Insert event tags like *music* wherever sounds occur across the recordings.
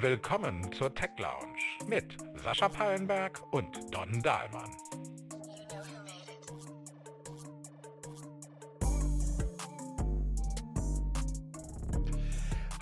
Willkommen zur Tech Lounge mit Sascha Pallenberg und Don Dahlmann.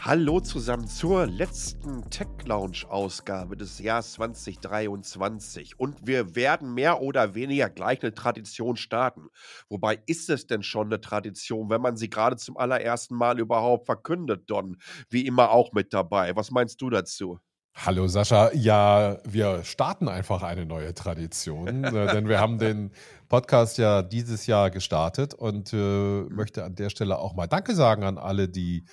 Hallo zusammen zur letzten Tech Lounge Ausgabe des Jahres 2023 und wir werden mehr oder weniger gleich eine Tradition starten. Wobei ist es denn schon eine Tradition, wenn man sie gerade zum allerersten Mal überhaupt verkündet, Don? Wie immer auch mit dabei. Was meinst du dazu? Hallo Sascha, ja, wir starten einfach eine neue Tradition, *laughs* äh, denn wir haben den Podcast ja dieses Jahr gestartet und äh, möchte an der Stelle auch mal Danke sagen an alle, die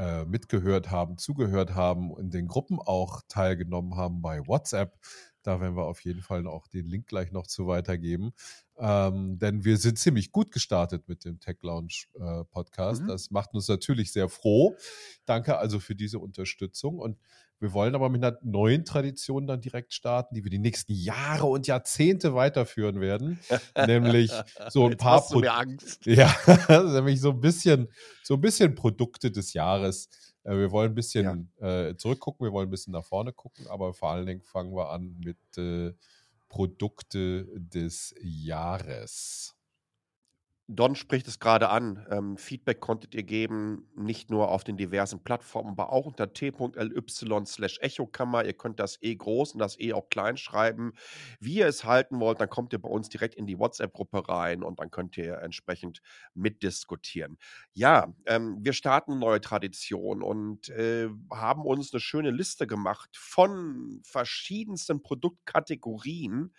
äh, mitgehört haben, zugehört haben, in den Gruppen auch teilgenommen haben bei WhatsApp. Da werden wir auf jeden Fall auch den Link gleich noch zu weitergeben. Ähm, denn wir sind ziemlich gut gestartet mit dem Tech Lounge äh, Podcast. Mhm. Das macht uns natürlich sehr froh. Danke also für diese Unterstützung. Und wir wollen aber mit einer neuen Tradition dann direkt starten, die wir die nächsten Jahre und Jahrzehnte weiterführen werden. *laughs* nämlich so ein Jetzt paar Pro Angst. *laughs* Ja, nämlich so ein bisschen, so ein bisschen Produkte des Jahres. Äh, wir wollen ein bisschen ja. äh, zurückgucken, wir wollen ein bisschen nach vorne gucken, aber vor allen Dingen fangen wir an mit äh, Produkte des Jahres. Don spricht es gerade an. Ähm, Feedback konntet ihr geben, nicht nur auf den diversen Plattformen, aber auch unter t.ly slash echokammer. Ihr könnt das E groß und das E auch klein schreiben. Wie ihr es halten wollt, dann kommt ihr bei uns direkt in die WhatsApp-Gruppe rein und dann könnt ihr entsprechend mitdiskutieren. Ja, ähm, wir starten eine neue Tradition und äh, haben uns eine schöne Liste gemacht von verschiedensten Produktkategorien,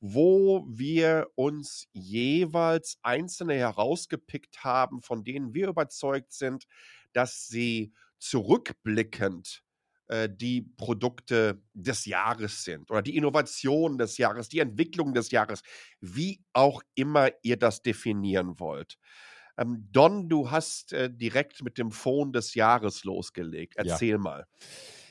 wo wir uns jeweils einzelne einzelne herausgepickt haben, von denen wir überzeugt sind, dass sie zurückblickend äh, die Produkte des Jahres sind oder die Innovation des Jahres, die Entwicklung des Jahres, wie auch immer ihr das definieren wollt. Ähm, Don, du hast äh, direkt mit dem Phone des Jahres losgelegt. Erzähl ja. mal.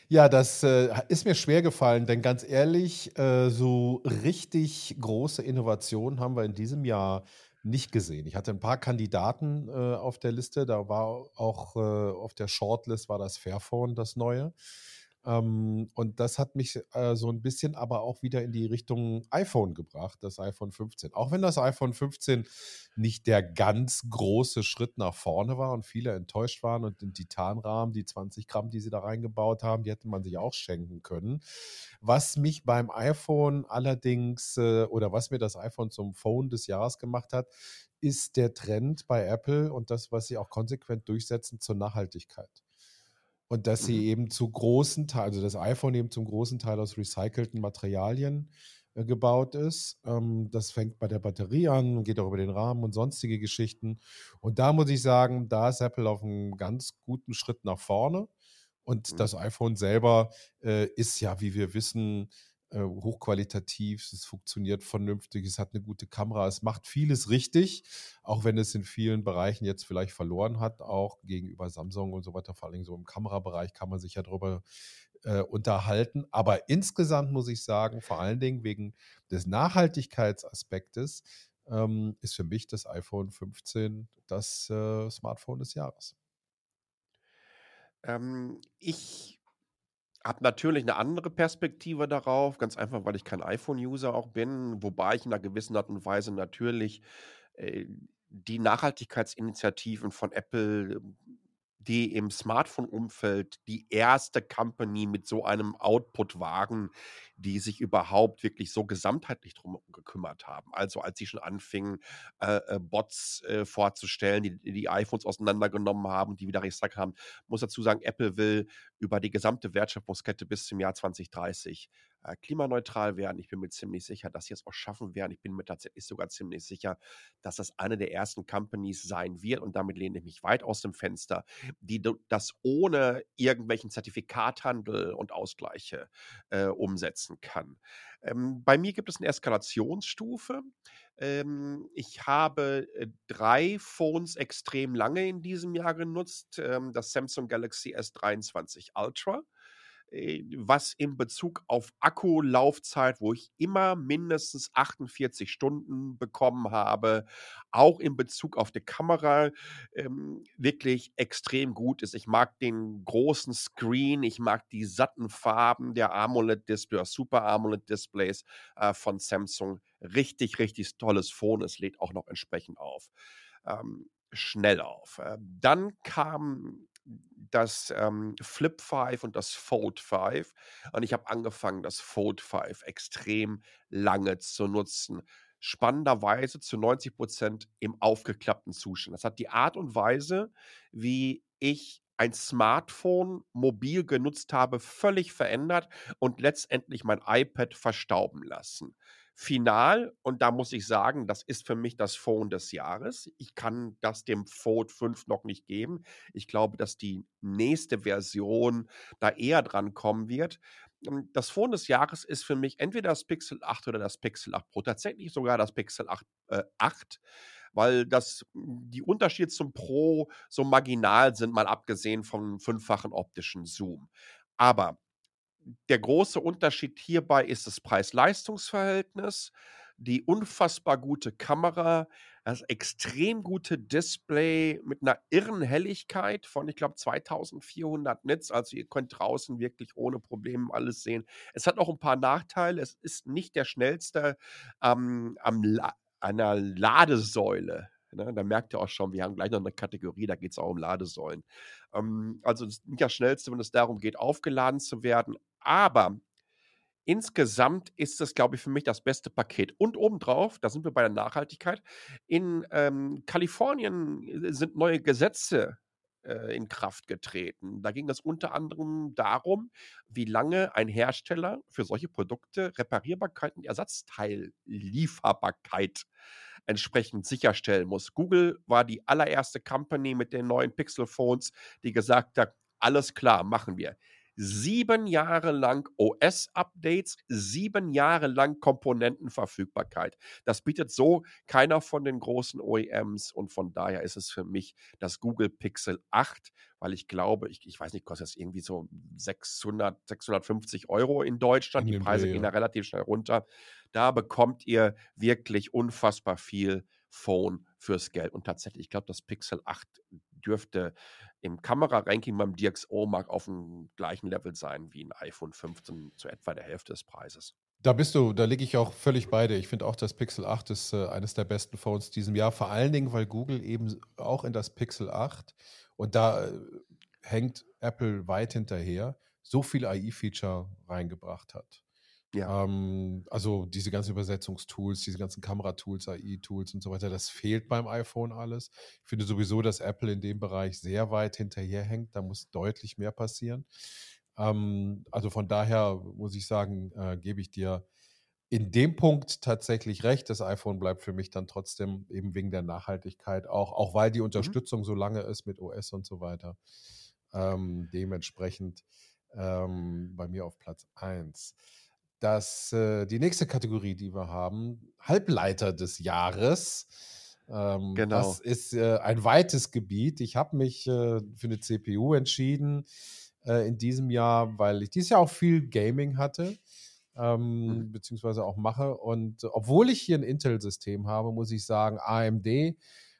Ja, das äh, ist mir schwer gefallen, denn ganz ehrlich, äh, so richtig große Innovationen haben wir in diesem Jahr nicht gesehen. Ich hatte ein paar Kandidaten äh, auf der Liste. Da war auch äh, auf der Shortlist war das Fairphone, das neue. Ähm, und das hat mich äh, so ein bisschen aber auch wieder in die Richtung iPhone gebracht, das iPhone 15. Auch wenn das iPhone 15 nicht der ganz große Schritt nach vorne war und viele enttäuscht waren und den Titanrahmen, die 20 Gramm, die sie da reingebaut haben, die hätte man sich auch schenken können. Was mich beim iPhone allerdings äh, oder was mir das iPhone zum Phone des Jahres gemacht hat, ist der Trend bei Apple und das, was sie auch konsequent durchsetzen zur Nachhaltigkeit. Und dass sie mhm. eben zu großen Teil, also das iPhone eben zum großen Teil aus recycelten Materialien äh, gebaut ist. Ähm, das fängt bei der Batterie an, geht auch über den Rahmen und sonstige Geschichten. Und da muss ich sagen, da ist Apple auf einem ganz guten Schritt nach vorne. Und mhm. das iPhone selber äh, ist ja, wie wir wissen, äh, hochqualitativ, es funktioniert vernünftig, es hat eine gute Kamera, es macht vieles richtig, auch wenn es in vielen Bereichen jetzt vielleicht verloren hat, auch gegenüber Samsung und so weiter, vor allem so im Kamerabereich kann man sich ja darüber äh, unterhalten. Aber insgesamt muss ich sagen, vor allen Dingen wegen des Nachhaltigkeitsaspektes, ähm, ist für mich das iPhone 15 das äh, Smartphone des Jahres. Ähm, ich habe natürlich eine andere Perspektive darauf, ganz einfach, weil ich kein iPhone-User auch bin, wobei ich in einer gewissen Art und Weise natürlich äh, die Nachhaltigkeitsinitiativen von Apple die im Smartphone-Umfeld die erste Company mit so einem Output wagen, die sich überhaupt wirklich so gesamtheitlich drum gekümmert haben. Also als sie schon anfingen, äh, äh, Bots äh, vorzustellen, die, die iPhones auseinandergenommen haben, die wieder recycelt haben, muss dazu sagen, Apple will über die gesamte Wertschöpfungskette bis zum Jahr 2030 äh, klimaneutral werden. Ich bin mir ziemlich sicher, dass sie es auch schaffen werden. Ich bin mir tatsächlich sogar ziemlich sicher, dass das eine der ersten Companies sein wird und damit lehne ich mich weit aus dem Fenster, die das ohne irgendwelchen Zertifikathandel und Ausgleiche äh, umsetzen kann. Ähm, bei mir gibt es eine Eskalationsstufe. Ähm, ich habe äh, drei Phones extrem lange in diesem Jahr genutzt. Ähm, das Samsung Galaxy S23 Ultra was in Bezug auf Akkulaufzeit, wo ich immer mindestens 48 Stunden bekommen habe, auch in Bezug auf die Kamera ähm, wirklich extrem gut ist. Ich mag den großen Screen, ich mag die satten Farben der AMOLED-Display Super AMOLED-Displays äh, von Samsung. Richtig, richtig tolles Phone. Es lädt auch noch entsprechend auf. Ähm, schnell auf. Äh, dann kam das ähm, Flip 5 und das Fold 5. Und ich habe angefangen, das Fold 5 extrem lange zu nutzen. Spannenderweise zu 90 Prozent im aufgeklappten Zustand. Das hat die Art und Weise, wie ich ein Smartphone mobil genutzt habe, völlig verändert und letztendlich mein iPad verstauben lassen final. Und da muss ich sagen, das ist für mich das Phone des Jahres. Ich kann das dem Fold 5 noch nicht geben. Ich glaube, dass die nächste Version da eher dran kommen wird. Ähm, das Phone des Jahres ist für mich entweder das Pixel 8 oder das Pixel 8 Pro. Tatsächlich sogar das Pixel 8, äh, 8 weil das die Unterschiede zum Pro so marginal sind, mal abgesehen vom fünffachen optischen Zoom. Aber der große Unterschied hierbei ist das Preis-Leistungs-Verhältnis, die unfassbar gute Kamera, das extrem gute Display mit einer irren Helligkeit von, ich glaube, 2400 Nits. Also ihr könnt draußen wirklich ohne Probleme alles sehen. Es hat auch ein paar Nachteile. Es ist nicht der schnellste ähm, am La einer Ladesäule. Ne? Da merkt ihr auch schon, wir haben gleich noch eine Kategorie, da geht es auch um Ladesäulen. Ähm, also nicht das Schnellste, wenn es darum geht, aufgeladen zu werden. Aber insgesamt ist es, glaube ich, für mich das beste Paket. Und obendrauf, da sind wir bei der Nachhaltigkeit, in ähm, Kalifornien äh, sind neue Gesetze äh, in Kraft getreten. Da ging es unter anderem darum, wie lange ein Hersteller für solche Produkte Reparierbarkeit und Ersatzteillieferbarkeit entsprechend sicherstellen muss. Google war die allererste Company mit den neuen Pixel Phones, die gesagt hat, alles klar, machen wir sieben Jahre lang OS-Updates, sieben Jahre lang Komponentenverfügbarkeit. Das bietet so keiner von den großen OEMs und von daher ist es für mich das Google Pixel 8, weil ich glaube, ich, ich weiß nicht, kostet das irgendwie so 600, 650 Euro in Deutschland. Die Preise gehen ja. da relativ schnell runter. Da bekommt ihr wirklich unfassbar viel Phone fürs Geld. Und tatsächlich, ich glaube, das Pixel 8 dürfte im Kamera-Ranking beim DxO-Mark auf dem gleichen Level sein wie ein iPhone 15 zu etwa der Hälfte des Preises. Da bist du, da liege ich auch völlig bei dir. Ich finde auch, das Pixel 8 ist äh, eines der besten Phones diesem Jahr. Vor allen Dingen, weil Google eben auch in das Pixel 8 und da äh, hängt Apple weit hinterher, so viel AI-Feature reingebracht hat. Ja. Ähm, also diese ganzen Übersetzungstools, diese ganzen Kameratools, AI-Tools und so weiter, das fehlt beim iPhone alles. Ich finde sowieso, dass Apple in dem Bereich sehr weit hinterherhängt. Da muss deutlich mehr passieren. Ähm, also von daher muss ich sagen, äh, gebe ich dir in dem Punkt tatsächlich recht. Das iPhone bleibt für mich dann trotzdem eben wegen der Nachhaltigkeit auch, auch weil die mhm. Unterstützung mhm. so lange ist mit OS und so weiter. Ähm, dementsprechend ähm, bei mir auf Platz 1 dass äh, die nächste Kategorie, die wir haben, Halbleiter des Jahres. Ähm, genau. Das ist äh, ein weites Gebiet. Ich habe mich äh, für eine CPU entschieden äh, in diesem Jahr, weil ich dieses Jahr auch viel Gaming hatte. Ähm, mhm. beziehungsweise auch mache. Und obwohl ich hier ein Intel-System habe, muss ich sagen, AMD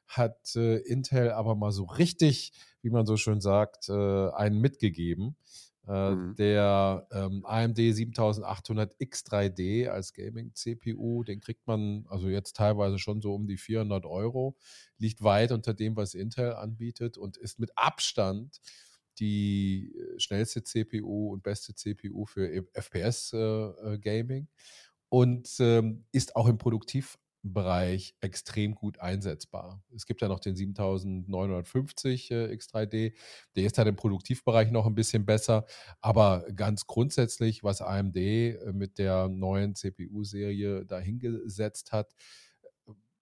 hat äh, Intel aber mal so richtig, wie man so schön sagt, äh, einen mitgegeben. Äh, mhm. Der ähm, AMD 7800 X3D als Gaming-CPU, den kriegt man also jetzt teilweise schon so um die 400 Euro, liegt weit unter dem, was Intel anbietet und ist mit Abstand die äh, schnellste CPU und beste CPU für FPS-Gaming äh, und ähm, ist auch im Produktiv Bereich extrem gut einsetzbar. Es gibt ja noch den 7950 äh, X3D, der ist halt im Produktivbereich noch ein bisschen besser, aber ganz grundsätzlich, was AMD äh, mit der neuen CPU-Serie dahingesetzt hat,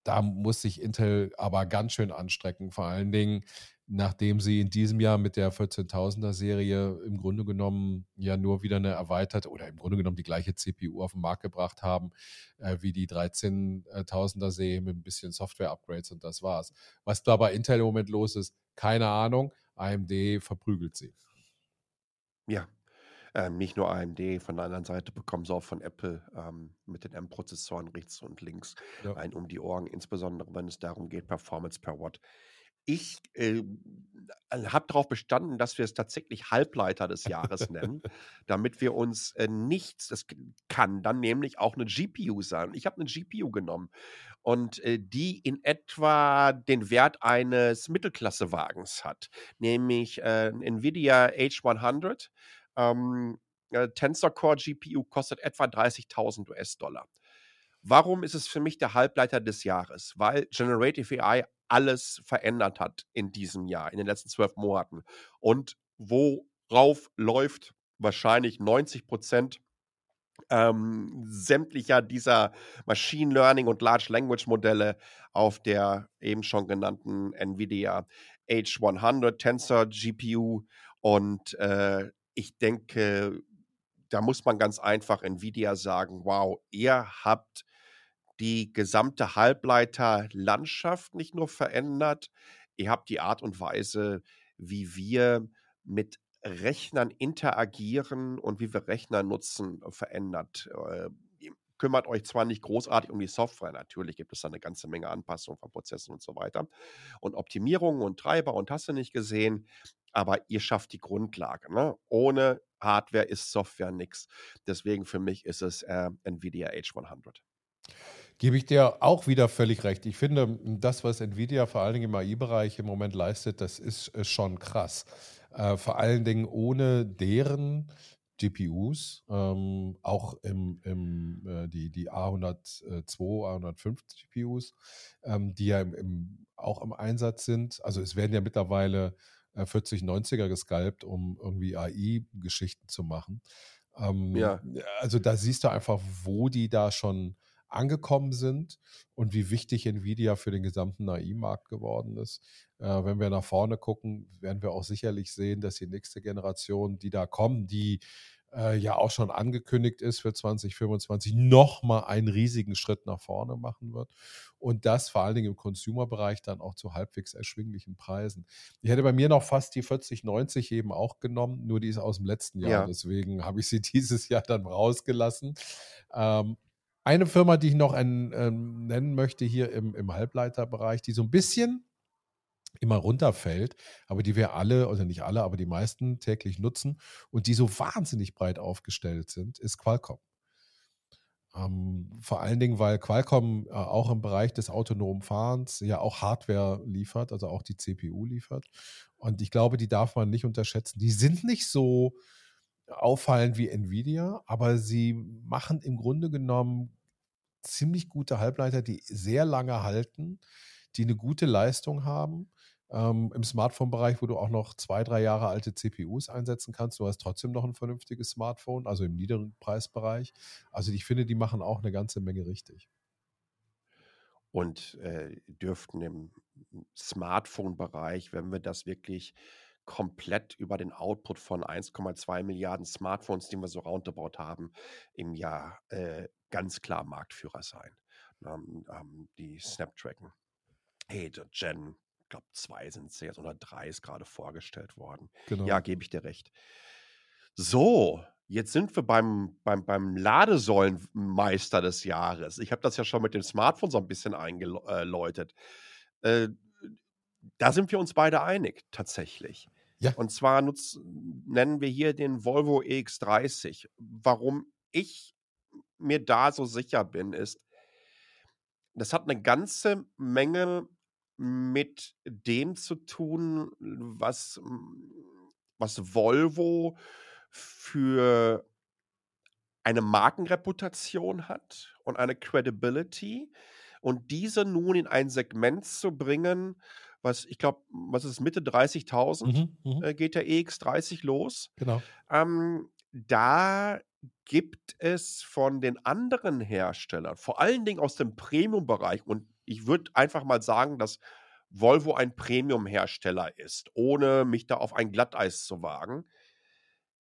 da muss sich Intel aber ganz schön anstrecken. Vor allen Dingen, nachdem sie in diesem Jahr mit der 14.000er Serie im Grunde genommen ja nur wieder eine erweiterte oder im Grunde genommen die gleiche CPU auf den Markt gebracht haben äh, wie die 13.000er Serie mit ein bisschen Software-Upgrades und das war's. Was da bei Intel im Moment los ist, keine Ahnung. AMD verprügelt sie. Ja, Ähm, nicht nur AMD, von der anderen Seite bekommen sie auch von Apple ähm, mit den M-Prozessoren rechts und links Ja. ein um die Ohren, insbesondere wenn es darum geht, Performance per Watt. Ich äh, habe darauf bestanden, dass wir es tatsächlich Halbleiter des Jahres nennen, damit wir uns äh, nichts, das kann dann nämlich auch eine GPU sein. Ich habe eine GPU genommen und äh, die in etwa den Wert eines Mittelklassewagens hat, nämlich äh, Nvidia H100. Ähm, äh, Tensor Core GPU kostet etwa 30.000 US-Dollar. Warum ist es für mich der Halbleiter des Jahres? Weil Generative AI alles verändert hat in diesem Jahr, in den letzten zwölf Monaten. Und worauf läuft wahrscheinlich 90 Prozent ähm, sämtlicher dieser Machine Learning und Large Language Modelle auf der eben schon genannten NVIDIA H100 Tensor GPU. Und äh, ich denke, da muss man ganz einfach NVIDIA sagen, wow, ihr habt die gesamte Halbleiterlandschaft nicht nur verändert, ihr habt die Art und Weise, wie wir mit Rechnern interagieren und wie wir Rechner nutzen, äh, verändert. Äh, ihr kümmert euch zwar nicht großartig um die Software, natürlich gibt es da eine ganze Menge Anpassungen von Prozessen und so weiter und Optimierungen und Treiber und hast du nicht gesehen, aber ihr schafft die Grundlage. Ne? Ohne Hardware ist Software nichts. Deswegen für mich ist es äh, NVIDIA H100. Gebe ich dir auch wieder völlig recht. Ich finde, das, was Nvidia vor allen Dingen im AI-Bereich im Moment leistet, das ist äh, schon krass. Äh, vor allen Dingen ohne deren GPUs, ähm, auch im, im, äh, die, die A102, A105 GPUs, ähm, die ja im, im, auch im Einsatz sind. Also es werden ja mittlerweile äh, 4090er gescalpt, um irgendwie AI-Geschichten zu machen. Ähm, Ja. Also da siehst du einfach, wo die da schon angekommen sind und wie wichtig Nvidia für den gesamten AI-Markt geworden ist. Äh, wenn wir nach vorne gucken, werden wir auch sicherlich sehen, dass die nächste Generation, die da kommen, die äh, ja auch schon angekündigt ist für 2025, nochmal einen riesigen Schritt nach vorne machen wird. Und das vor allen Dingen im Consumer-Bereich dann auch zu halbwegs erschwinglichen Preisen. Ich hätte bei mir noch fast die 4090 eben auch genommen, nur die ist aus dem letzten Jahr. Ja. Deswegen habe ich sie *laughs* dieses Jahr dann rausgelassen. Ähm, eine Firma, die ich noch ein, ähm, nennen möchte hier im, im Halbleiterbereich, die so ein bisschen immer runterfällt, aber die wir alle, oder nicht alle, aber die meisten täglich nutzen und die so wahnsinnig breit aufgestellt sind, ist Qualcomm. Ähm, vor allen Dingen, weil Qualcomm äh, auch im Bereich des autonomen Fahrens ja auch Hardware liefert, also auch die CPU liefert. Und ich glaube, die darf man nicht unterschätzen. Die sind nicht so auffallend wie Nvidia, aber sie machen im Grunde genommen ziemlich gute Halbleiter, die sehr lange halten, die eine gute Leistung haben. Ähm, Im Smartphone-Bereich, wo du auch noch zwei, drei Jahre alte CPUs einsetzen kannst, du hast trotzdem noch ein vernünftiges Smartphone, also im niederen Preisbereich. Also ich finde, die machen auch eine ganze Menge richtig. Und äh, dürften im Smartphone-Bereich, wenn wir das wirklich komplett über den Output von 1,2 Milliarden Smartphones, die wir so roundabout haben, im Jahr äh, ganz klar Marktführer sein. Ähm, ähm, die Snapdragon 8 Gen, ich glaube, zwei sind es jetzt oder drei ist gerade vorgestellt worden. Genau. Ja, gebe ich dir recht. So, jetzt sind wir beim, beim, beim Ladesäulenmeister des Jahres. Ich habe das ja schon mit dem Smartphone so ein bisschen eingeläutet. Äh, da sind wir uns beide einig, tatsächlich. Ja. Und zwar nutz, nennen wir hier den Volvo EX30. Warum ich mir da so sicher bin, ist, das hat eine ganze Menge mit dem zu tun, was, was Volvo für eine Markenreputation hat und eine Credibility und diese nun in ein Segment zu bringen, was ich glaube, was ist Mitte 30.000 Mhm, mhm, äh, geht der EX30 los. genau. Ähm, da gibt es von den anderen Herstellern, vor allen Dingen aus dem Premium-Bereich, und ich würde einfach mal sagen, dass Volvo ein Premium-Hersteller ist, ohne mich da auf ein Glatteis zu wagen,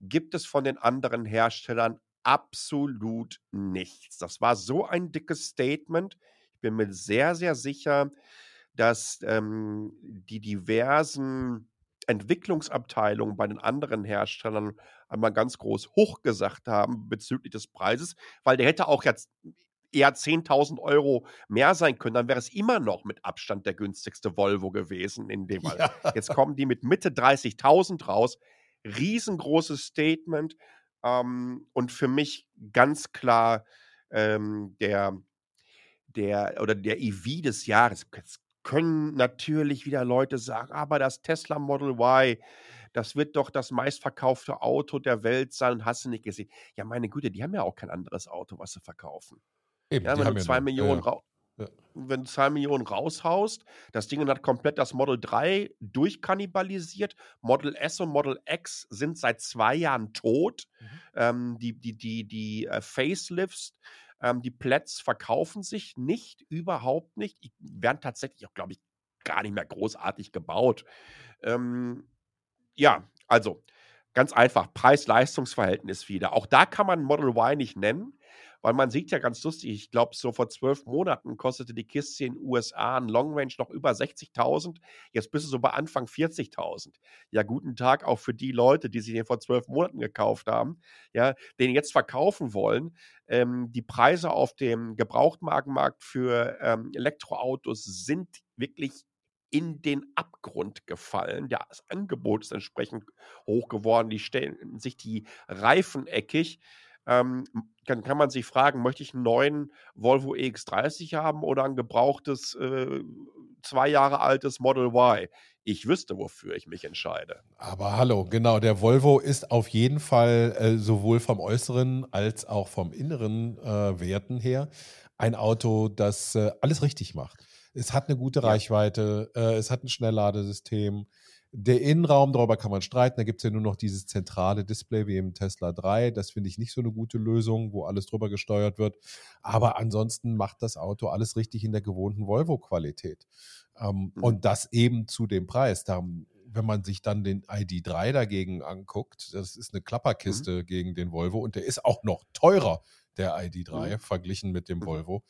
gibt es von den anderen Herstellern absolut nichts. Das war so ein dickes Statement. Ich bin mir sehr, sehr sicher, dass ähm, die diversen Entwicklungsabteilungen bei den anderen Herstellern einmal ganz groß hoch gesagt haben bezüglich des Preises, weil der hätte auch jetzt eher 10.000 Euro mehr sein können, dann wäre es immer noch mit Abstand der günstigste Volvo gewesen in dem *laughs* Fall. Ja. Jetzt kommen die mit Mitte 30.000 raus. Riesengroßes Statement ähm, und für mich ganz klar ähm, der, der oder der EV des Jahres. Jetzt können natürlich wieder Leute sagen, aber das Tesla Model Y, das wird doch das meistverkaufte Auto der Welt sein, hast du nicht gesehen. Ja, meine Güte, die haben ja auch kein anderes Auto, was sie verkaufen. Eben, ja, wenn du zwei ja Millionen ja, ja. wenn du zwei Millionen raushaust, das Ding hat komplett das Model 3 durchkannibalisiert. Model S und Model X sind seit zwei Jahren tot. Mhm. Ähm, die die, die, die äh, Facelifts, ähm, die Plätze verkaufen sich nicht, überhaupt nicht. Die werden tatsächlich auch, glaube ich, gar nicht mehr großartig gebaut. Ähm, ja, also ganz einfach, Preis-Leistungs-Verhältnis wieder. Auch da kann man Model Y nicht nennen, weil man sieht ja ganz lustig, ich glaube, so vor zwölf Monaten kostete die Kiste in den USA ein Long Range noch über 60.000. Jetzt bist du so bei Anfang 40.000. Ja, guten Tag auch für die Leute, die sich den vor zwölf Monaten gekauft haben, ja, den jetzt verkaufen wollen. Ähm, die Preise auf dem Gebrauchtmarkenmarkt für ähm, Elektroautos sind wirklich in den Abgrund gefallen. Das Angebot ist entsprechend hoch geworden. Die stellen sich die Reifen eckig ähm, dann kann man sich fragen, möchte ich einen neuen Volvo EX30 haben oder ein gebrauchtes, äh, zwei Jahre altes Model Y? Ich wüsste, wofür ich mich entscheide. Aber hallo, genau, der Volvo ist auf jeden Fall äh, sowohl vom äußeren als auch vom inneren äh, Werten her ein Auto, das äh, alles richtig macht. Es hat eine gute Reichweite, äh, es hat ein Schnellladesystem, der Innenraum, darüber kann man streiten. Da gibt es ja nur noch dieses zentrale Display wie im Tesla 3. Das finde ich nicht so eine gute Lösung, wo alles drüber gesteuert wird. Aber ansonsten macht das Auto alles richtig in der gewohnten Volvo-Qualität. Ähm, mhm. Und das eben zu dem Preis. Da, wenn man sich dann den ID3 dagegen anguckt, das ist eine Klapperkiste mhm. gegen den Volvo und der ist auch noch teurer der ID3 mhm. verglichen mit dem mhm. Volvo.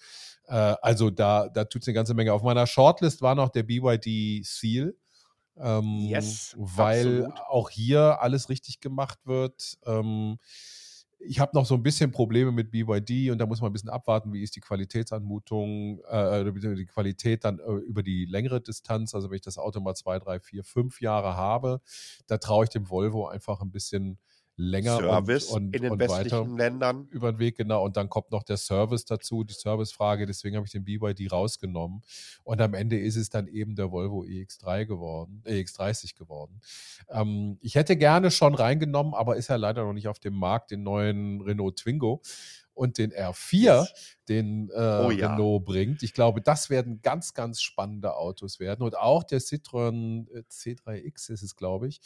Äh, also da, da tut es eine ganze Menge. Auf meiner Shortlist war noch der BYD Seal. Ähm, yes, weil absolut. auch hier alles richtig gemacht wird. Ähm, ich habe noch so ein bisschen Probleme mit BYD und da muss man ein bisschen abwarten, wie ist die Qualitätsanmutung, äh, die Qualität dann äh, über die längere Distanz. Also wenn ich das Auto mal zwei, drei, vier, fünf Jahre habe, da traue ich dem Volvo einfach ein bisschen länger Service und, und, in den und westlichen Ländern. Über den Weg, genau. Und dann kommt noch der Service dazu, die Servicefrage. Deswegen habe ich den BYD rausgenommen. Und am Ende ist es dann eben der Volvo EX3 geworden, EX30 geworden. Ähm, ich hätte gerne schon reingenommen, aber ist ja leider noch nicht auf dem Markt, den neuen Renault Twingo und den R4, yes. den äh, oh, ja. Renault bringt. Ich glaube, das werden ganz, ganz spannende Autos werden. Und auch der Citroën äh, C3X ist es, glaube ich,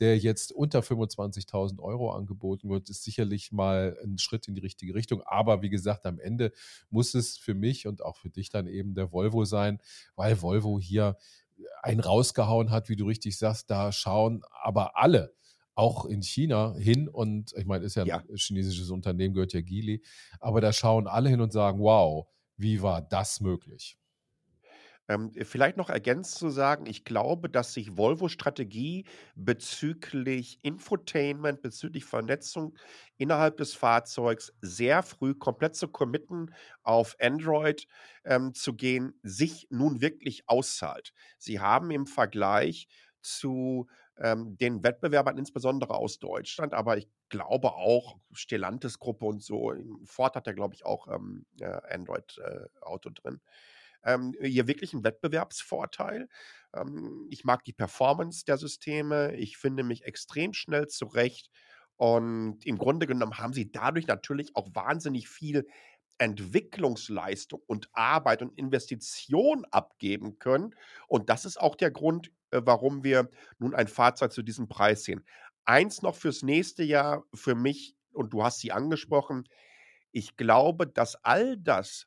der jetzt unter 25.000 Euro angeboten wird, ist sicherlich mal ein Schritt in die richtige Richtung. Aber wie gesagt, am Ende muss es für mich und auch für dich dann eben der Volvo sein, weil Volvo hier einen rausgehauen hat, wie du richtig sagst, da schauen aber alle auch in China hin und ich meine, ist ja ein ja. chinesisches Unternehmen, gehört ja Geely, aber da schauen alle hin und sagen, wow, wie war das möglich? Ähm, vielleicht noch ergänzt zu sagen, ich glaube, dass sich Volvo Strategie bezüglich Infotainment, bezüglich Vernetzung innerhalb des Fahrzeugs sehr früh komplett zu committen, auf Android ähm, zu gehen, sich nun wirklich auszahlt. Sie haben im Vergleich zu ähm, den Wettbewerbern, insbesondere aus Deutschland, aber ich glaube auch Stellantis-Gruppe und so. Ford hat ja, glaube ich, auch ähm, äh, Android-Auto äh, drin. Ähm, hier wirklich ein Wettbewerbsvorteil. Ähm, ich mag die Performance der Systeme. Ich finde mich extrem schnell zurecht. Und im Grunde genommen haben sie dadurch natürlich auch wahnsinnig viel Entwicklungsleistung und Arbeit und Investition abgeben können. Und das ist auch der Grund, warum wir nun ein Fahrzeug zu diesem Preis sehen. Eins noch fürs nächste Jahr für mich, und du hast sie angesprochen, ich glaube, dass all das,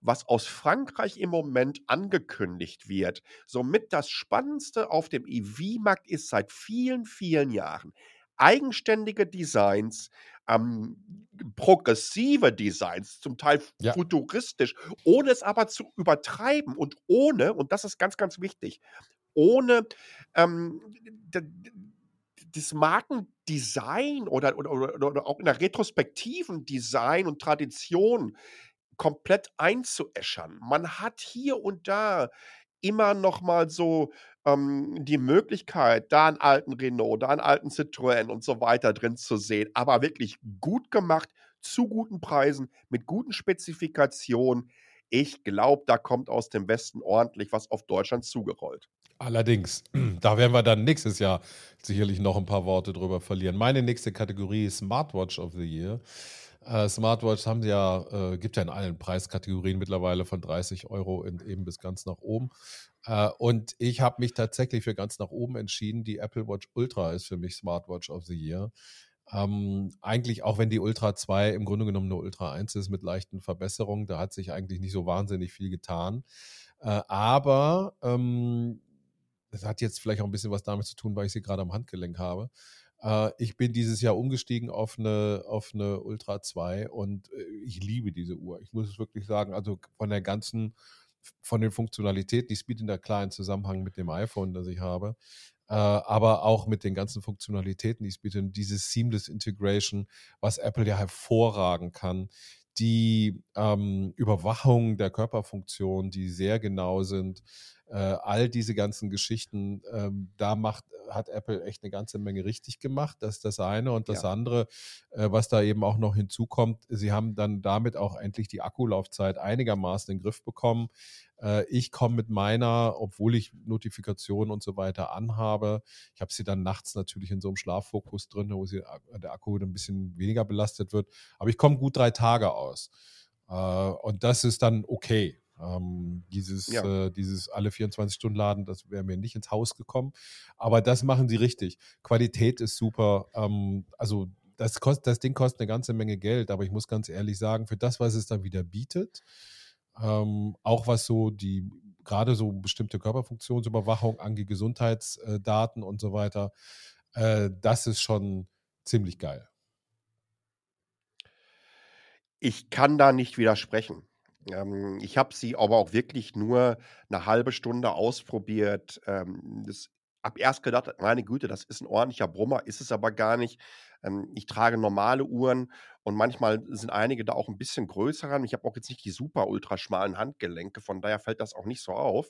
was aus Frankreich im Moment angekündigt wird, somit das Spannendste auf dem EV-Markt ist seit vielen, vielen Jahren. Eigenständige Designs, ähm, progressive Designs, zum Teil ja. futuristisch, ohne es aber zu übertreiben und ohne, und das ist ganz, ganz wichtig, ohne ähm, das Markendesign oder, oder, oder, oder auch in der retrospektiven Design und Tradition komplett einzuäschern. Man hat hier und da immer noch mal so ähm, die Möglichkeit, da einen alten Renault, da einen alten Citroën und so weiter drin zu sehen, aber wirklich gut gemacht, zu guten Preisen, mit guten Spezifikationen. Ich glaube, da kommt aus dem Westen ordentlich was auf Deutschland zugerollt. Allerdings, *clears throat* da werden wir dann nächstes Jahr sicherlich noch ein paar Worte drüber verlieren. Meine nächste Kategorie ist Smartwatch of the Year. Äh, Smartwatch haben ja, äh, gibt ja in allen Preiskategorien mittlerweile von 30 Euro eben bis ganz nach oben. Äh, und ich habe mich tatsächlich für ganz nach oben entschieden. Die Apple Watch Ultra ist für mich Smartwatch of the Year. Ähm, eigentlich, auch wenn die Ultra 2 im Grunde genommen nur Ultra 1 ist mit leichten Verbesserungen, da hat sich eigentlich nicht so wahnsinnig viel getan. Äh, aber ähm, das hat jetzt vielleicht auch ein bisschen was damit zu tun, weil ich sie gerade am Handgelenk habe. Äh, ich bin dieses Jahr umgestiegen auf eine, auf eine Ultra 2 und äh, ich liebe diese Uhr. Ich muss es wirklich sagen, also von der ganzen, von den Funktionalitäten, die Speed in der kleinen Zusammenhang mit dem iPhone, das ich habe, äh, aber auch mit den ganzen Funktionalitäten, die es bietet, dieses Seamless Integration, was Apple ja hervorragen kann, die ähm, Überwachung der Körperfunktion, die sehr genau sind, äh, all diese ganzen Geschichten, ähm, da macht, hat Apple echt eine ganze Menge richtig gemacht. Das ist das eine. Und das ja. andere, äh, was da eben auch noch hinzukommt, sie haben dann damit auch endlich die Akkulaufzeit einigermaßen in den Griff bekommen. Äh, ich komme mit meiner, obwohl ich Notifikationen und so weiter anhabe, ich habe sie dann nachts natürlich in so einem Schlaffokus drin, wo sie, äh, der Akku ein bisschen weniger belastet wird. Aber ich komme gut drei Tage aus. Äh, und das ist dann okay. Ähm, dieses, ja. äh, dieses alle 24 Stunden Laden, das wäre mir nicht ins Haus gekommen. Aber das machen sie richtig. Qualität ist super. Ähm, also das, kostet, das Ding kostet eine ganze Menge Geld, aber ich muss ganz ehrlich sagen, für das, was es dann wieder bietet, ähm, auch was so die, gerade so bestimmte Körperfunktionsüberwachung angeht, Gesundheitsdaten und so weiter, äh, das ist schon ziemlich geil. Ich kann da nicht widersprechen. Ähm, ich habe sie aber auch wirklich nur eine halbe Stunde ausprobiert. Ähm, das habe erst gedacht, meine Güte, das ist ein ordentlicher Brummer, ist es aber gar nicht. Ähm, ich trage normale Uhren und manchmal sind einige da auch ein bisschen größer ran. Ich habe auch jetzt nicht die super ultraschmalen Handgelenke, von daher fällt das auch nicht so auf.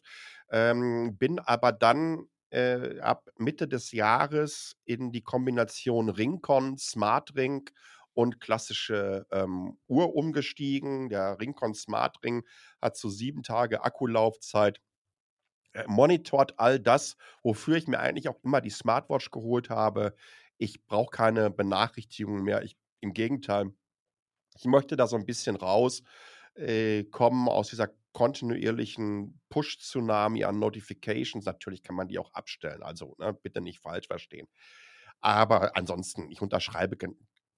Ähm, bin aber dann äh, ab Mitte des Jahres in die Kombination Ringcon, Smart Ring und klassische ähm, Uhr umgestiegen. Der Ringcon Smart Ring hat so sieben Tage Akkulaufzeit. Er monitort all das, wofür ich mir eigentlich auch immer die Smartwatch geholt habe. Ich brauche keine Benachrichtigungen mehr. Ich, Im Gegenteil, ich möchte da so ein bisschen raus äh, aus dieser kontinuierlichen Push-Tsunami an Notifications. Natürlich kann man die auch abstellen, also ne, bitte nicht falsch verstehen. Aber ansonsten, ich unterschreibe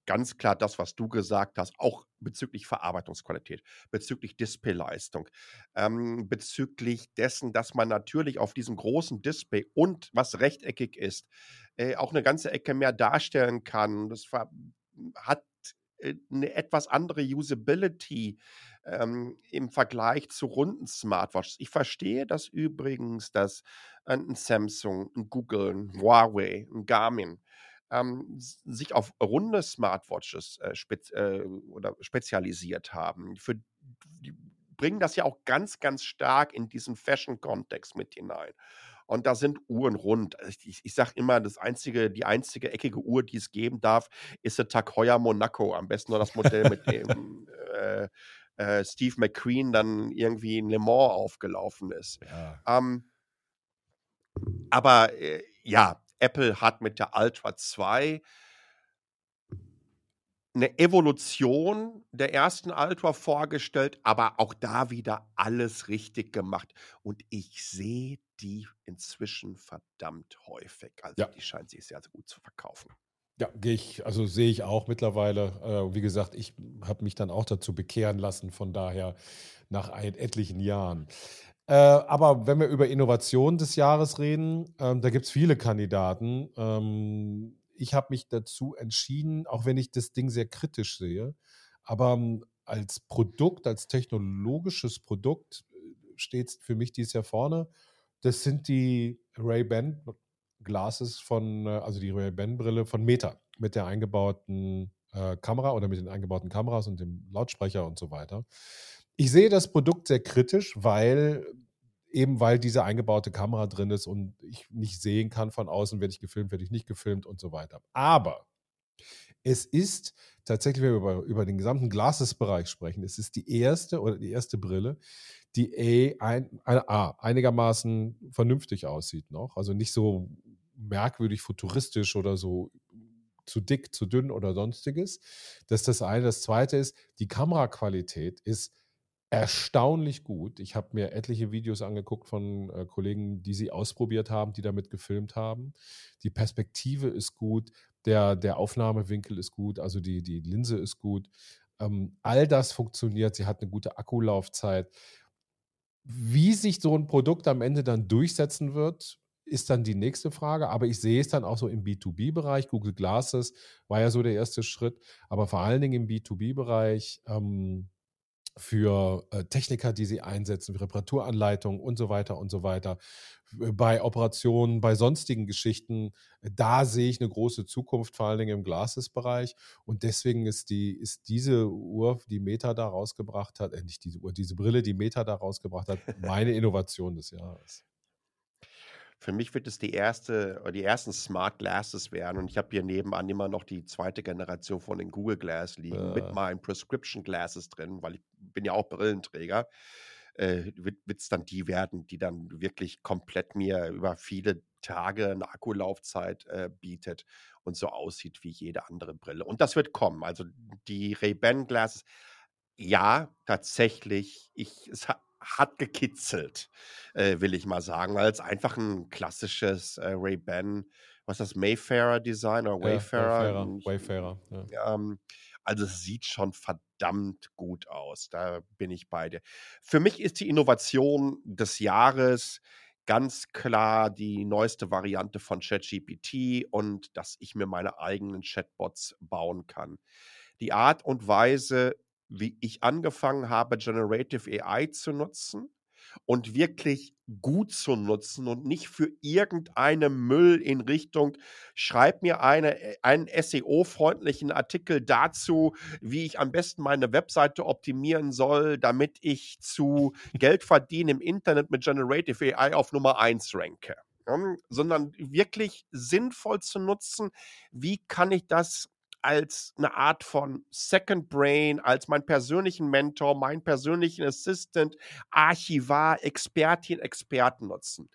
ganz klar das, was du gesagt hast, auch bezüglich Verarbeitungsqualität, bezüglich Displayleistung, ähm, bezüglich dessen, dass man natürlich auf diesem großen Display und was rechteckig ist, äh, auch eine ganze Ecke mehr darstellen kann. Das hat äh, eine etwas andere Usability ähm, im Vergleich zu runden Smartwatches. Ich verstehe das übrigens, dass ein Samsung, ein Google, ein Huawei, ein Garmin ähm, sich auf runde Smartwatches äh, spez äh, oder spezialisiert haben. Für, die bringen das ja auch ganz, ganz stark in diesen Fashion-Kontext mit hinein. Und da sind Uhren rund. Also ich, ich sage immer, das einzige, die einzige eckige Uhr, die es geben darf, ist der Tag Heuer Monaco. Am besten nur das Modell, mit dem äh, äh, Steve McQueen dann irgendwie in Le Mans aufgelaufen ist. Ja. Ähm, aber äh, ja, Apple hat mit der Ultra 2 eine Evolution der ersten Ultra vorgestellt, aber auch da wieder alles richtig gemacht. Und ich sehe die inzwischen verdammt häufig. Also ja. die scheint sich sehr, sehr gut zu verkaufen. Ja, gehe ich, also sehe ich auch mittlerweile. Äh, wie gesagt, ich habe mich dann auch dazu bekehren lassen, von daher nach ein, etlichen Jahren. Äh, aber wenn wir über Innovation des Jahres reden, ähm, da gibt es viele Kandidaten. Ähm, ich habe mich dazu entschieden, auch wenn ich das Ding sehr kritisch sehe, aber ähm, als Produkt, als technologisches Produkt äh, steht für mich dieses Jahr vorne. das sind die Ray-Ban Glasses von, äh, also die Ray-Ban Brille von Meta mit der eingebauten äh, Kamera oder mit den eingebauten Kameras und dem Lautsprecher und so weiter. Ich sehe das Produkt sehr kritisch, weil eben weil diese eingebaute Kamera drin ist und ich nicht sehen kann von außen, werde ich gefilmt, werde ich nicht gefilmt und so weiter. Aber es ist tatsächlich, wenn wir über, über den gesamten Glasses-Bereich sprechen, es ist die erste oder die erste Brille, die A, ein, A, einigermaßen vernünftig aussieht noch. Also nicht so merkwürdig futuristisch oder so zu dick, zu dünn oder sonstiges. Das ist das eine. Das zweite ist, die Kameraqualität ist erstaunlich gut. Ich habe mir etliche Videos angeguckt von äh, Kollegen, die sie ausprobiert haben, die damit gefilmt haben. Die Perspektive ist gut, der, der Aufnahmewinkel ist gut, also die, die Linse ist gut. Ähm, all das funktioniert. Sie hat eine gute Akkulaufzeit. Wie sich so ein Produkt am Ende dann durchsetzen wird, ist dann die nächste Frage. Aber ich sehe es dann auch so im B2B-Bereich. Google Glasses war ja so der erste Schritt. Aber vor allen Dingen im B2B-Bereich ähm, für äh, Techniker, die sie einsetzen, für Reparaturanleitungen und so weiter und so weiter. Äh, bei Operationen, bei sonstigen Geschichten, äh, da sehe ich eine große Zukunft, vor allen Dingen im Glasses-Bereich. Und deswegen ist, die, ist diese Uhr, die Meta da rausgebracht hat, äh, nicht diese Uhr, diese Brille, die Meta da rausgebracht hat, *laughs* meine Innovation des Jahres. Für mich wird es die erste die ersten Smart Glasses werden und ich habe hier nebenan immer noch die zweite Generation von den Google Glass liegen mit meinen Prescription Glasses drin, weil ich bin ja auch Brillenträger. Äh, wird es dann die werden, die dann wirklich komplett mir über viele Tage eine Akkulaufzeit äh, bietet und so aussieht wie jede andere Brille. Und das wird kommen. Also die Ray-Ban Glasses, ja, tatsächlich. Ich, es hat, hat gekitzelt, äh, will ich mal sagen, weil es einfach ein klassisches äh, Ray-Ban, was ist das, Mayfairer Design oder Wayfarer? Ja, Wayfarer, Wayfarer ja. ähm, also es sieht schon verdammt gut aus, da bin ich bei dir. Für mich ist die Innovation des Jahres ganz klar die neueste Variante von ChatGPT und dass ich mir meine eigenen Chatbots bauen kann. Die Art und Weise, wie ich angefangen habe, Generative AI zu nutzen und wirklich gut zu nutzen und nicht für irgendeinen Müll in Richtung, schreib mir eine, äh, einen SEO-freundlichen Artikel dazu, wie ich am besten meine Webseite optimieren soll, damit ich zu *laughs* Geld verdienen im Internet mit Generative AI auf Nummer 1 ranke. Ja, sondern wirklich sinnvoll zu nutzen, wie kann ich das als eine Art von Second Brain, als meinen persönlichen Mentor, meinen persönlichen Assistant, Archivar, Expertin, Experten nutzen.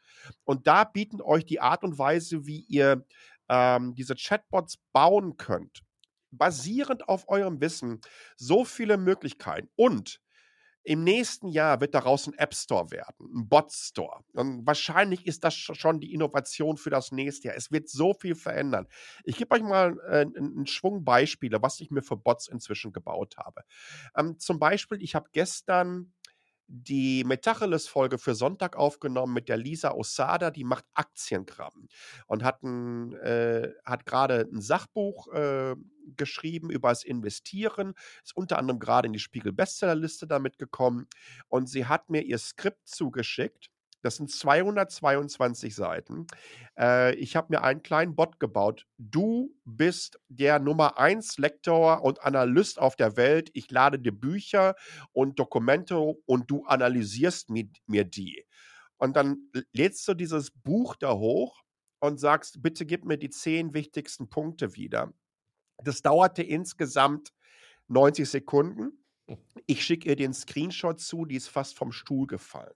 Und da bieten euch die Art und Weise, wie ihr ähm, diese Chatbots bauen könnt, basierend auf eurem Wissen, so viele Möglichkeiten. Und im nächsten Jahr wird daraus ein App Store werden, ein Bot Store. Und wahrscheinlich ist das schon die Innovation für das nächste Jahr. Es wird so viel verändern. Ich gebe euch mal äh, einen Schwung Beispiele, was ich mir für Bots inzwischen gebaut habe. Ähm, zum Beispiel, ich habe gestern die Metacheles-Folge für Sonntag aufgenommen mit der Lisa Osada, die macht Aktienkram und hat, äh, hat gerade ein Sachbuch äh, geschrieben über das Investieren, ist unter anderem gerade in die Spiegel-Bestsellerliste damit gekommen und sie hat mir ihr Skript zugeschickt das sind 222 Seiten. Äh, ich habe mir einen kleinen Bot gebaut. Du bist der Nummer 1 Lektor und Analyst auf der Welt. Ich lade dir Bücher und Dokumente und du analysierst mir, mir die. Und dann lädst du dieses Buch da hoch und sagst, bitte gib mir die zehn wichtigsten Punkte wieder. Das dauerte insgesamt 90 Sekunden. Hm. Ich schicke ihr den Screenshot zu, die ist fast vom Stuhl gefallen.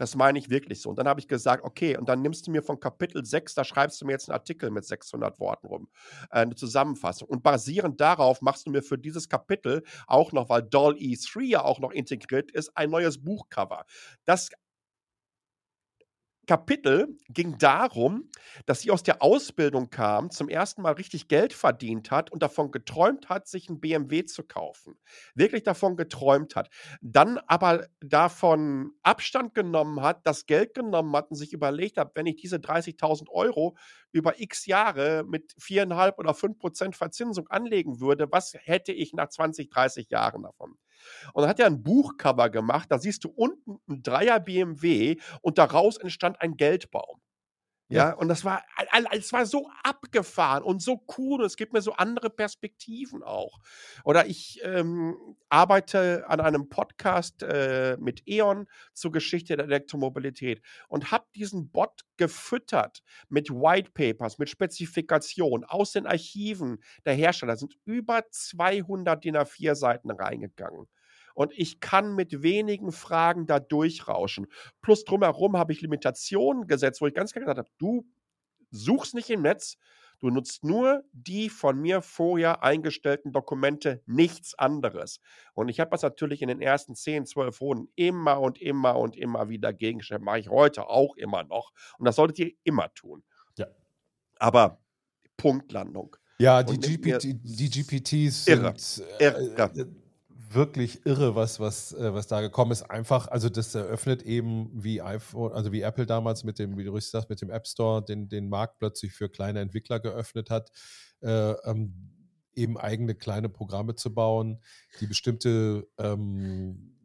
Das meine ich wirklich so. Und dann habe ich gesagt, okay, und dann nimmst du mir von Kapitel 6, da schreibst du mir jetzt einen Artikel mit 600 Worten rum, äh, eine Zusammenfassung. Und basierend darauf machst du mir für dieses Kapitel auch noch, weil Doll E3 ja auch noch integriert ist, ein neues Buchcover. Das Kapitel ging darum, dass sie aus der Ausbildung kam, zum ersten Mal richtig Geld verdient hat und davon geträumt hat, sich ein BMW zu kaufen. Wirklich davon geträumt hat. Dann aber davon Abstand genommen hat, das Geld genommen hat und sich überlegt hat, wenn ich diese 30.000 Euro über x Jahre mit 4,5 oder 5 Prozent Verzinsung anlegen würde, was hätte ich nach 20, 30 Jahren davon? Und dann hat er ein Buchcover gemacht, da siehst du unten ein Dreier BMW und daraus entstand ein Geldbaum. Ja, und das war, es war so abgefahren und so cool. Und es gibt mir so andere Perspektiven auch. Oder ich ähm, arbeite an einem Podcast äh, mit E.ON zur Geschichte der Elektromobilität und habe diesen Bot gefüttert mit White Papers, mit Spezifikationen aus den Archiven der Hersteller. Da sind über 200 DIN A4 Seiten reingegangen und ich kann mit wenigen Fragen da durchrauschen. Plus drumherum habe ich Limitationen gesetzt, wo ich ganz klar gesagt habe, du suchst nicht im Netz, du nutzt nur die von mir vorher eingestellten Dokumente, nichts anderes. Und ich habe das natürlich in den ersten 10, 12 Runden immer und immer und immer wieder gegengestellt. Mache ich heute auch immer noch. Und das solltet ihr immer tun. Ja. Aber Punktlandung. Ja, die, GPT, die GPTs sind irre. Wirklich irre, was, was, äh, was da gekommen ist. Einfach, also das eröffnet eben wie iPhone, also wie Apple damals mit dem, wie du richtig sagst, mit dem App Store den, den Markt plötzlich für kleine Entwickler geöffnet hat, äh, ähm, eben eigene kleine Programme zu bauen, die bestimmte ähm,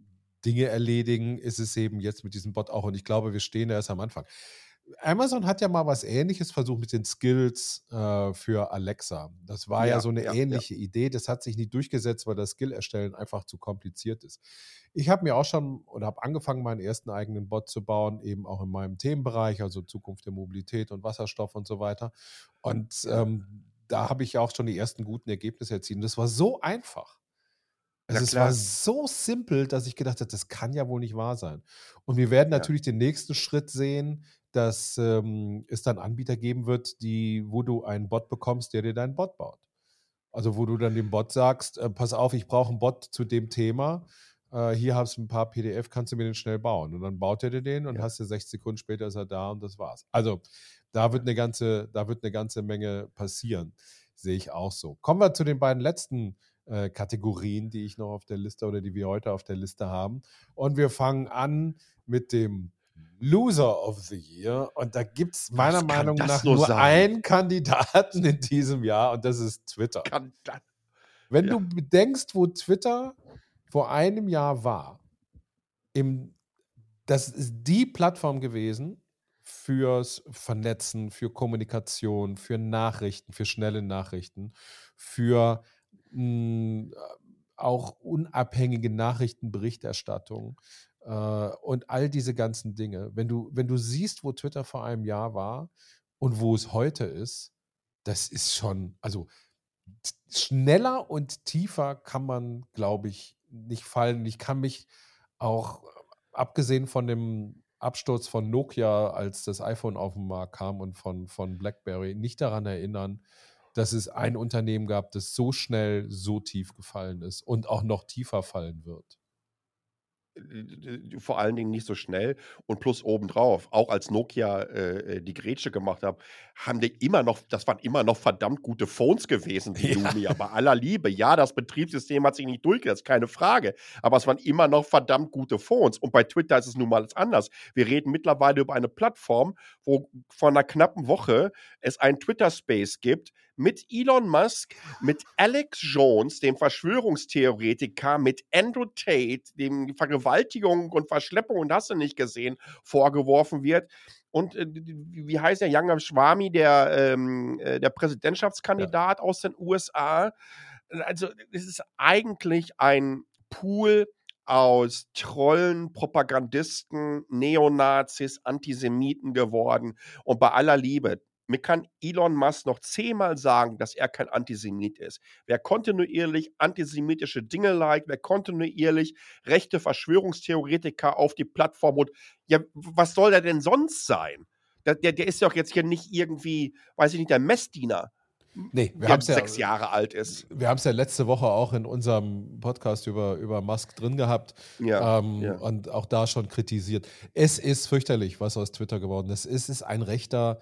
Dinge erledigen, ist es eben jetzt mit diesem Bot auch. Und ich glaube, wir stehen erst am Anfang. Amazon hat ja mal was Ähnliches versucht mit den Skills äh, für Alexa. Das war ja, ja so eine ja, ähnliche ja. Idee. Das hat sich nicht durchgesetzt, weil das Skill-Erstellen einfach zu kompliziert ist. Ich habe mir auch schon oder habe angefangen, meinen ersten eigenen Bot zu bauen, eben auch in meinem Themenbereich, also Zukunft der Mobilität und Wasserstoff und so weiter. Und ähm, da habe ich auch schon die ersten guten Ergebnisse erzielt. Und das war so einfach. Also es war so simpel, dass ich gedacht habe, das kann ja wohl nicht wahr sein. Und wir werden natürlich den nächsten Schritt sehen, dass ähm, es dann Anbieter geben wird, die, wo du einen Bot bekommst, der dir deinen Bot baut. Also wo du dann dem Bot sagst, äh, pass auf, ich brauche einen Bot zu dem Thema. Äh, hier hast du ein paar PDF, kannst du mir den schnell bauen. Und dann baut er dir den und ja. hast du sechs Sekunden später ist er da und das war's. Also da wird eine ganze, da wird eine ganze Menge passieren. Sehe ich auch so. Kommen wir zu den beiden letzten äh, Kategorien, die ich noch auf der Liste oder die wir heute auf der Liste haben. Und wir fangen an mit dem Loser of the Year. Und da gibt es meiner Meinung nach nur, nur einen Kandidaten in diesem Jahr und das ist Twitter. Wenn ja. du bedenkst, wo Twitter vor einem Jahr war, im, das ist die Plattform gewesen fürs Vernetzen, für Kommunikation, für Nachrichten, für schnelle Nachrichten, für mh, hm, auch unabhängige Nachrichtenberichterstattung, äh, und all diese ganzen Dinge. Wenn du, wenn du siehst, wo Twitter vor einem Jahr war und wo es heute ist, das ist schon, also schneller und tiefer kann man, glaube ich, nicht fallen. Ich kann mich auch, abgesehen von dem Absturz von Nokia, als das iPhone auf den Markt kam und von, von BlackBerry, nicht daran erinnern, dass es ein Unternehmen gab, das so schnell so tief gefallen ist und auch noch tiefer fallen wird vor allen Dingen nicht so schnell und plus obendrauf, auch als Nokia äh, äh die Grätsche gemacht hat, haben die immer noch, das waren immer noch verdammt gute Phones gewesen, die *laughs* ja. Lumia, bei aller Liebe. Ja, das Betriebssystem hat sich nicht durchgesetzt, keine Frage, aber es waren immer noch verdammt gute Phones und bei Twitter ist es nun mal anders. Wir reden mittlerweile über eine Plattform, wo vor einer knappen Woche es einen Twitter-Space gibt, mit Elon Musk, mit Alex Jones, dem Verschwörungstheoretiker, mit Andrew Tate, dem Vergewaltigung und Verschleppung und hast du nicht gesehen, vorgeworfen wird. Und äh, wie heißt der Young Schwami, der, ähm, äh, der Präsidentschaftskandidat ja. aus den USA? Also, es ist eigentlich ein Pool aus Trollen, Propagandisten, Neonazis, Antisemiten geworden. Und bei aller Liebe, mir kann Elon Musk noch zehnmal sagen, dass er kein Antisemit ist. Wer kontinuierlich antisemitische Dinge liked, wer kontinuierlich rechte Verschwörungstheoretiker auf die Plattform holt, ja, was soll der denn sonst sein? Der, der, der ist doch jetzt hier nicht irgendwie, weiß ich nicht, der Messdiener. Nee, wir haben sechs ja, Jahre alt ist. Wir haben es ja letzte Woche auch in unserem Podcast über, über Musk drin gehabt ja, ähm, ja. und auch da schon kritisiert. Es ist fürchterlich, was aus Twitter geworden ist. Es ist ein rechter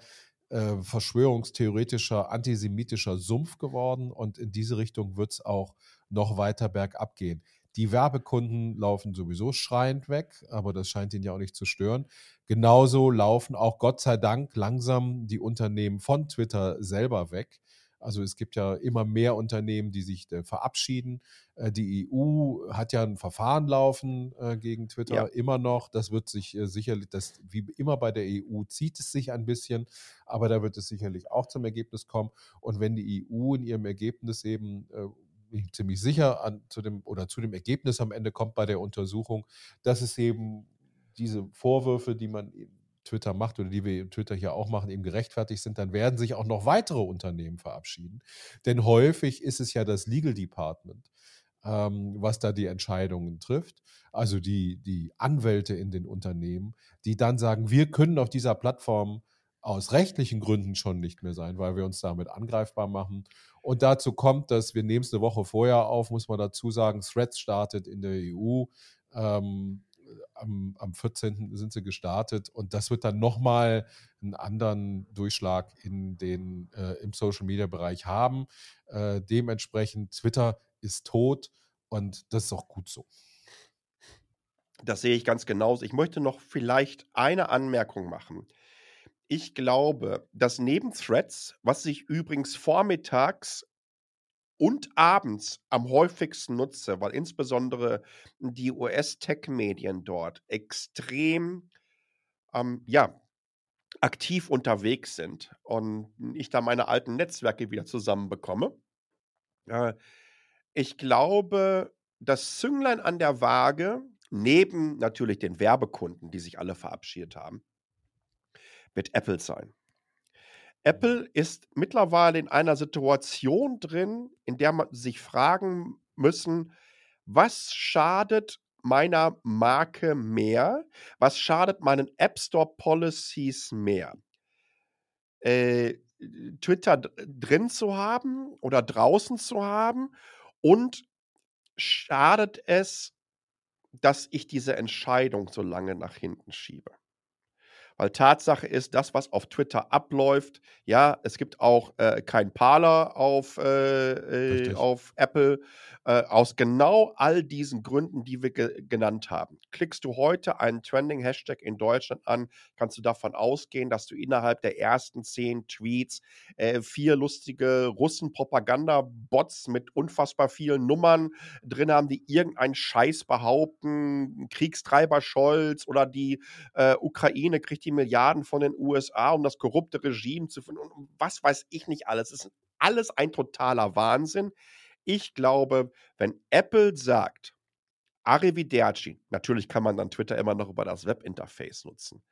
äh, verschwörungstheoretischer, antisemitischer Sumpf geworden und in diese Richtung wird es auch noch weiter bergab gehen. Die Werbekunden laufen sowieso schreiend weg, aber das scheint ihn ja auch nicht zu stören. Genauso laufen auch Gott sei Dank langsam die Unternehmen von Twitter selber weg. Also es gibt ja immer mehr Unternehmen, die sich äh, verabschieden. Äh, die EU hat ja ein Verfahren laufen äh, gegen Twitter ja. immer noch. Das wird sich sicherlich, das, wie immer bei der EU zieht es sich ein bisschen, aber da wird es sicherlich auch zum Ergebnis kommen. Und wenn die EU in ihrem Ergebnis eben äh, bin ziemlich sicher an, zu dem oder zu dem Ergebnis am Ende kommt bei der Untersuchung, dass es eben diese Vorwürfe, die man Twitter macht oder die wir Twitter hier auch machen, eben gerechtfertigt sind, dann werden sich auch noch weitere Unternehmen verabschieden. Denn häufig ist es ja das Legal Department, ähm, was da die Entscheidungen trifft. Also die, die Anwälte in den Unternehmen, die dann sagen, wir können auf dieser Plattform aus rechtlichen Gründen schon nicht mehr sein, weil wir uns damit angreifbar machen. Und dazu kommt, dass wir nehmen es eine Woche vorher auf, muss man dazu sagen, Threads startet in der EU. Ähm, am, am 14. sind sie gestartet und das wird dann nochmal einen anderen Durchschlag in den, äh, im Social Media Bereich haben. Äh, dementsprechend, Twitter ist tot und das ist auch gut so. Das sehe ich ganz genauso. Ich möchte noch vielleicht eine Anmerkung machen. Ich glaube, dass neben Threads, was sich übrigens vormittags und abends am häufigsten nutze, weil insbesondere die US-Tech-Medien dort extrem, ähm, ja, aktiv unterwegs sind und ich da meine alten Netzwerke wieder zusammenbekomme. Äh, ich glaube, das Zünglein an der Waage, neben natürlich den Werbekunden, die sich alle verabschiedet haben, wird Apple sein. Apple ist mittlerweile in einer Situation drin, in der man sich fragen müssen, was schadet meiner Marke mehr? Was schadet meinen App Store Policies mehr? Äh, Twitter drin zu haben oder draußen zu haben und schadet es, dass ich diese Entscheidung so lange nach hinten schiebe? Weil Tatsache ist, das, was auf Twitter abläuft, ja, es gibt auch äh, kein Parler auf, äh, äh auf Apple, äh, aus genau all diesen Gründen, die wir ge genannt haben. Klickst du heute einen Trending-Hashtag in Deutschland an, kannst du davon ausgehen, dass du innerhalb der ersten zehn Tweets äh, vier lustige Russen-Propaganda-Bots mit unfassbar vielen Nummern drin haben, die irgendeinen Scheiß behaupten, Kriegstreiber Scholz oder die Ukraine kriegt die Milliarden von den USA, um das korrupte Regime zu finden und was weiß ich nicht alles. Es ist alles ein totaler Wahnsinn. Ich glaube, wenn Apple sagt, Arrivederci, natürlich kann man dann Twitter immer noch über das Webinterface nutzen,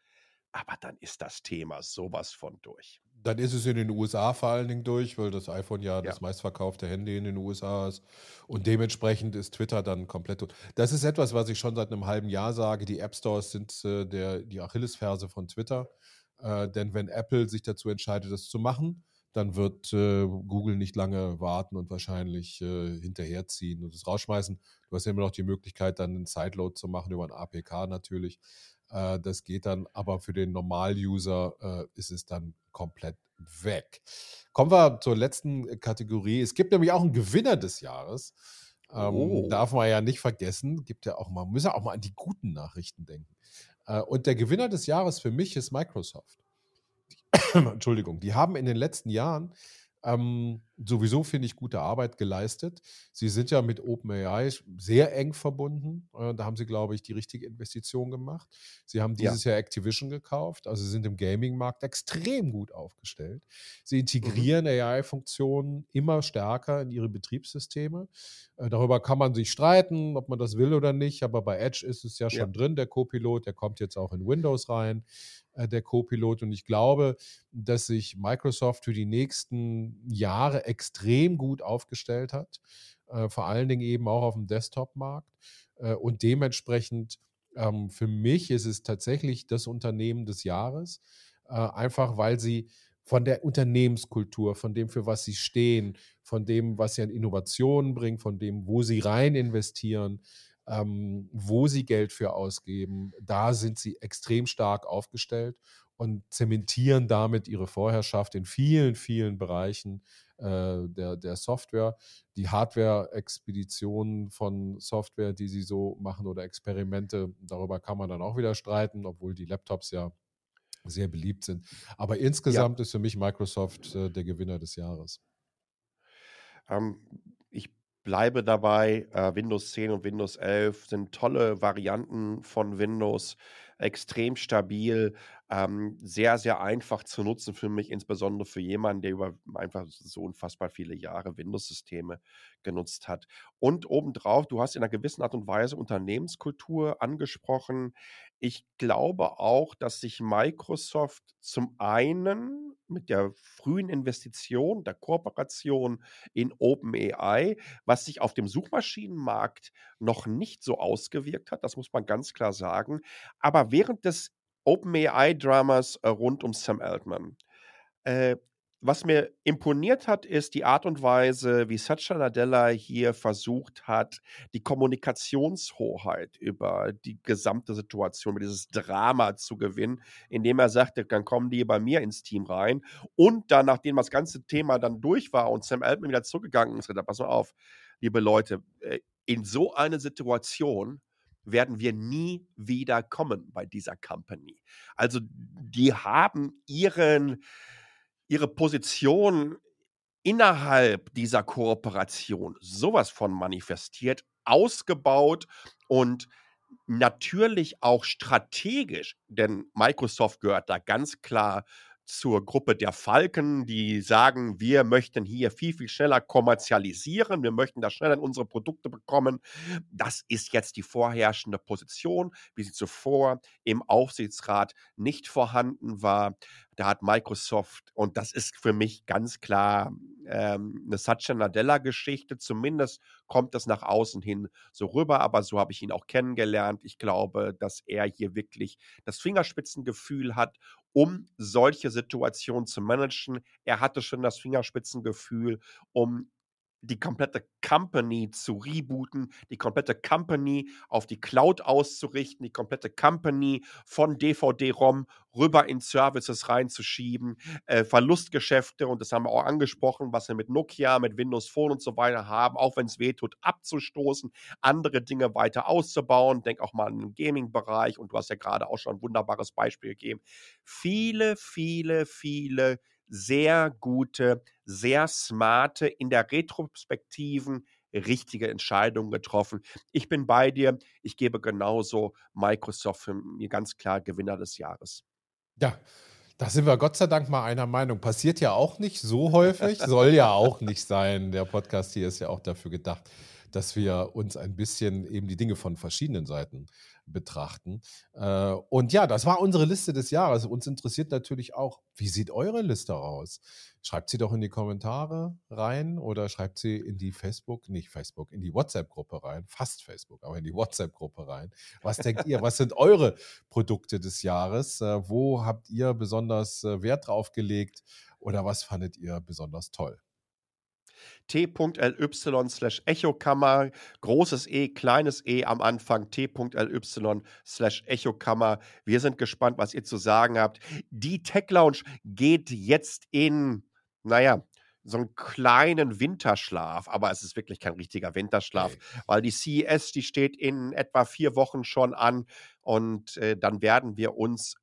aber dann ist das Thema sowas von durch. Dann ist es in den USA vor allen Dingen durch, weil das iPhone ja, ja. das meistverkaufte Handy in den USA ist. Und dementsprechend ist Twitter dann komplett durch. Das ist etwas, was ich schon seit einem halben Jahr sage. Die App Stores sind äh, der, die Achillesferse von Twitter. Äh, denn wenn Apple sich dazu entscheidet, das zu machen, dann wird äh, Google nicht lange warten und wahrscheinlich äh, hinterherziehen und es rausschmeißen. Du hast ja immer noch die Möglichkeit, dann einen Sideload zu machen über ein APK natürlich. Äh, das geht dann, aber für den Normal-User äh, ist es dann komplett weg. Kommen wir zur letzten Kategorie. Es gibt nämlich auch einen Gewinner des Jahres. Ähm, oh. Darf man ja nicht vergessen. Gibt ja auch mal, müssen ja auch mal an die guten Nachrichten denken. Äh, und der Gewinner des Jahres für mich ist Microsoft. *clears throat* Entschuldigung, die haben in den letzten Jahren ähm, sowieso, finde ich, gute Arbeit geleistet. Sie sind ja mit OpenAI sehr eng verbunden. Äh, da haben sie, glaube ich, die richtige Investition gemacht. Sie haben dieses ja. Jahr Activision gekauft, also sind im Gaming-Markt extrem gut aufgestellt. Sie mhm. integrieren mhm. AI-Funktionen immer stärker in ihre Betriebssysteme. Äh, darüber kann man sich streiten, ob man das will oder nicht, aber bei Edge ist es ja schon ja. drin, der Copilot, der kommt jetzt auch in Windows rein. Äh, der Co-Pilot. Und ich glaube, dass sich Microsoft für die nächsten Jahre extrem gut aufgestellt hat, äh, vor allen Dingen eben auch auf dem Desktop-Markt. Äh, und dementsprechend ähm, für mich ist es tatsächlich das Unternehmen des Jahres, einfach weil sie von der Unternehmenskultur, von dem, für was sie stehen, von dem, was sie an Innovationen bringen, von dem, wo sie rein investieren, ähm, wo sie Geld für ausgeben, da sind sie extrem stark aufgestellt und zementieren damit ihre Vorherrschaft in vielen, vielen Bereichen äh, der, der Software. Die Hardware-Expeditionen von Software, die sie so machen oder Experimente, darüber kann man dann auch wieder streiten, obwohl die Laptops ja sehr beliebt sind. Aber insgesamt ja. ist für mich Microsoft äh, der Gewinner des Jahres. Ähm, ich bleibe dabei, äh, Windows 10 und Windows 11 sind tolle Varianten von Windows, extrem stabil, ähm, sehr, sehr einfach zu nutzen für mich, insbesondere für jemanden, der über einfach so unfassbar viele Jahre Windows-Systeme genutzt hat. Und obendrauf, du hast in einer gewissen Art und Weise Unternehmenskultur angesprochen. Ich glaube auch, dass sich Microsoft zum einen mit der frühen Investition, der Kooperation in OpenAI, was sich auf dem Suchmaschinenmarkt noch nicht so ausgewirkt hat, das muss man ganz klar sagen, aber während des OpenAI-Dramas äh, rund um Sam Altman. Äh, was mir imponiert hat, ist die Art und Weise, wie Satya Nadella hier versucht hat, die Kommunikationshoheit über die gesamte Situation, über dieses Drama zu gewinnen, indem er sagte, dann kommen die bei mir ins Team rein. Und dann, nachdem das ganze Thema dann durch war und Sam Altman wieder zurückgegangen ist, gesagt, pass mal auf, liebe Leute, äh, in so eine Situation werden wir nie wieder kommen bei dieser Company. Also die haben ihren, ihre Position innerhalb dieser Kooperation sowas von manifestiert, ausgebaut und natürlich auch strategisch, denn Microsoft gehört da ganz klar zur Gruppe der Falken, die sagen, wir möchten hier viel, viel schneller kommerzialisieren, wir möchten da schneller in unsere Produkte bekommen. Das ist jetzt die vorherrschende Position, wie sie zuvor im Aufsichtsrat nicht vorhanden war. Da hat Microsoft, und das ist für mich ganz klar ähm, eine Satya Nadella-Geschichte, zumindest kommt das nach außen hin so rüber, aber so habe ich ihn auch kennengelernt. Ich glaube, dass er hier wirklich das Fingerspitzengefühl hat um solche Situationen zu managen. Er hatte schon das Fingerspitzengefühl, um die komplette Company zu rebooten, die komplette Company auf die Cloud auszurichten, die komplette Company von DVD-ROM rüber in Services reinzuschieben, äh, Verlustgeschäfte, und das haben wir auch angesprochen, was wir mit Nokia, mit Windows Phone und so weiter haben, auch wenn es weh tut, abzustoßen, andere Dinge weiter auszubauen. Denk auch mal an den Gaming-Bereich, und du hast ja gerade auch schon ein wunderbares Beispiel gegeben. Viele, viele, viele sehr gute, sehr smarte, in der retrospektiven richtige Entscheidungen getroffen. Ich bin bei dir. Ich gebe genauso Microsoft für mir ganz klar Gewinner des Jahres. Ja, da sind wir Gott sei Dank mal einer Meinung. Passiert ja auch nicht so *laughs* häufig, soll ja auch nicht sein. Der Podcast hier ist ja auch dafür gedacht, dass wir uns ein bisschen eben die Dinge von verschiedenen Seiten betrachten. Äh, und ja, das war unsere Liste des Jahres. Uns interessiert natürlich auch, wie sieht eure Liste aus? Schreibt sie doch in die Kommentare rein oder schreibt sie in die Facebook, nicht Facebook, in die WhatsApp-Gruppe rein, fast Facebook, aber in die WhatsApp-Gruppe rein. Was denkt ihr? Was sind eure Produkte des Jahres? Äh, wo habt ihr besonders äh, Wert drauf gelegt oder was fandet ihr besonders toll? t.ly slash Echokammer, großes E, kleines E am Anfang, t.ly slash Echokammer. Wir sind gespannt, was ihr zu sagen habt. Die Tech Lounge geht jetzt in, naja, so einen kleinen Winterschlaf, aber es ist wirklich kein richtiger Winterschlaf, okay. weil die CES, die steht in etwa vier Wochen schon an und äh, dann werden wir uns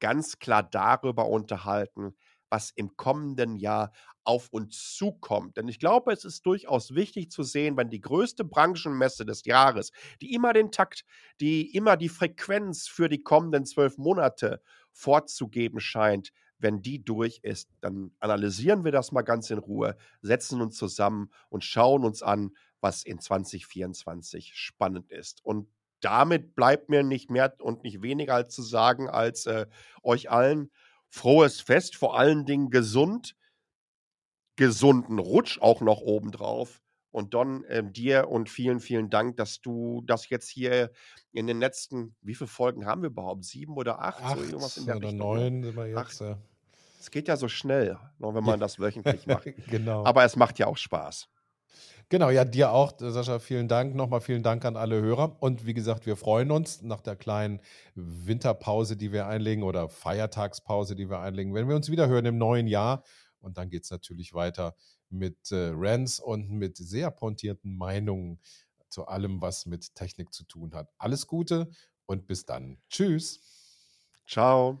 ganz klar darüber unterhalten, was im kommenden Jahr auf uns zukommt. Denn ich glaube, es ist durchaus wichtig zu sehen, wenn die größte Branchenmesse des Jahres, die immer den Takt, die immer die Frequenz für die kommenden zwölf Monate vorzugeben scheint, wenn die durch ist, dann analysieren wir das mal ganz in Ruhe, setzen uns zusammen und schauen uns an, was in 2024 spannend ist. Und damit bleibt mir nicht mehr und nicht weniger als zu sagen, als äh, euch allen frohes Fest, vor allen Dingen gesund, gesunden Rutsch auch noch obendrauf. Und Don, äh, dir und vielen, vielen Dank, dass du das jetzt hier in den letzten, wie viele Folgen haben wir überhaupt? Sieben oder acht? acht so irgendwas in der oder Richtung. Ne? neun sind wir jetzt. Es geht ja so schnell, ne, wenn man das wöchentlich macht. *laughs* genau. Aber es macht ja auch Spaß. Genau, ja, dir auch, Sascha, vielen Dank. Nochmal vielen Dank an alle Hörer. Und wie gesagt, wir freuen uns nach der kleinen Winterpause, die wir einlegen oder Feiertagspause, die wir einlegen, wenn wir uns wieder hören im neuen Jahr. Und dann geht es natürlich weiter mit äh, Rants und mit sehr pointierten Meinungen zu allem, was mit Technik zu tun hat. Alles Gute und bis dann. Tschüss. Ciao.